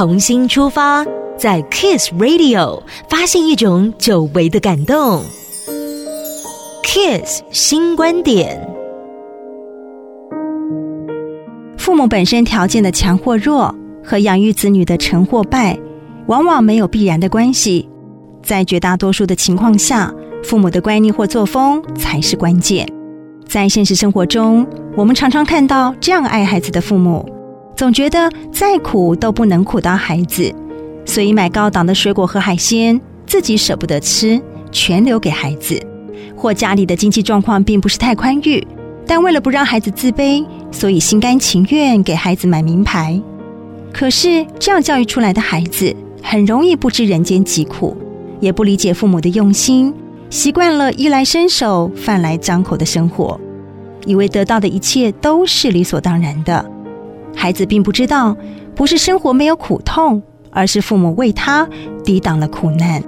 重新出发，在 Kiss Radio 发现一种久违的感动。Kiss 新观点：父母本身条件的强或弱，和养育子女的成或败，往往没有必然的关系。在绝大多数的情况下，父母的乖逆或作风才是关键。在现实生活中，我们常常看到这样爱孩子的父母，总觉得再苦都不能苦到孩子，所以买高档的水果和海鲜，自己舍不得吃，全留给孩子；或家里的经济状况并不是太宽裕，但为了不让孩子自卑，所以心甘情愿给孩子买名牌。可是这样教育出来的孩子，很容易不知人间疾苦。也不理解父母的用心，习惯了衣来伸手、饭来张口的生活，以为得到的一切都是理所当然的。孩子并不知道，不是生活没有苦痛，而是父母为他抵挡了苦难。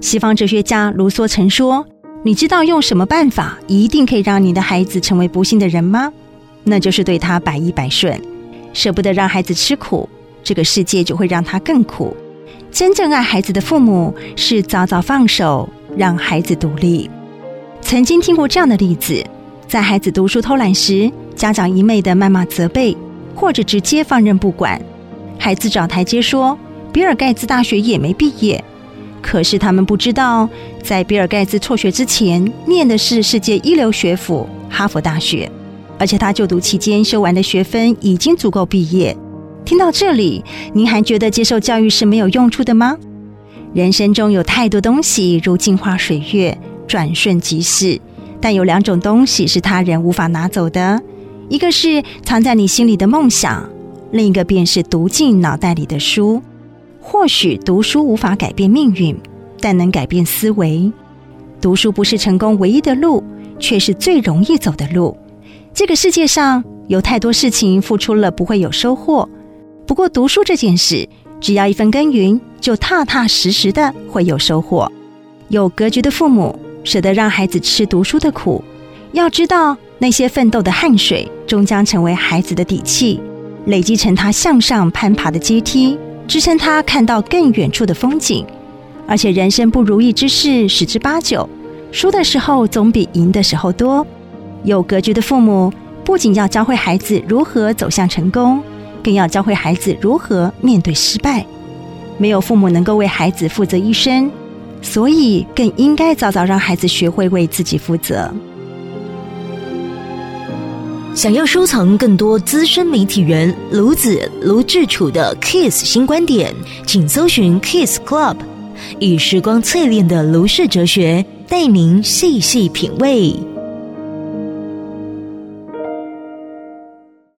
西方哲学家卢梭曾说：“你知道用什么办法一定可以让你的孩子成为不幸的人吗？那就是对他百依百顺，舍不得让孩子吃苦，这个世界就会让他更苦。”真正爱孩子的父母是早早放手，让孩子独立。曾经听过这样的例子：在孩子读书偷懒时，家长一味的谩骂责备，或者直接放任不管。孩子找台阶说：“比尔盖茨大学也没毕业。”可是他们不知道，在比尔盖茨辍学之前，念的是世界一流学府哈佛大学，而且他就读期间修完的学分已经足够毕业。听到这里，您还觉得接受教育是没有用处的吗？人生中有太多东西如镜花水月，转瞬即逝，但有两种东西是他人无法拿走的，一个是藏在你心里的梦想，另一个便是读进脑袋里的书。或许读书无法改变命运，但能改变思维。读书不是成功唯一的路，却是最容易走的路。这个世界上有太多事情，付出了不会有收获。不过读书这件事，只要一分耕耘，就踏踏实实的会有收获。有格局的父母舍得让孩子吃读书的苦，要知道那些奋斗的汗水终将成为孩子的底气，累积成他向上攀爬的阶梯，支撑他看到更远处的风景。而且人生不如意之事十之八九，输的时候总比赢的时候多。有格局的父母不仅要教会孩子如何走向成功。更要教会孩子如何面对失败。没有父母能够为孩子负责一生，所以更应该早早让孩子学会为自己负责。想要收藏更多资深媒体人卢子卢志楚的 Kiss 新观点，请搜寻 Kiss Club，以时光淬炼的卢氏哲学，带您细细品味。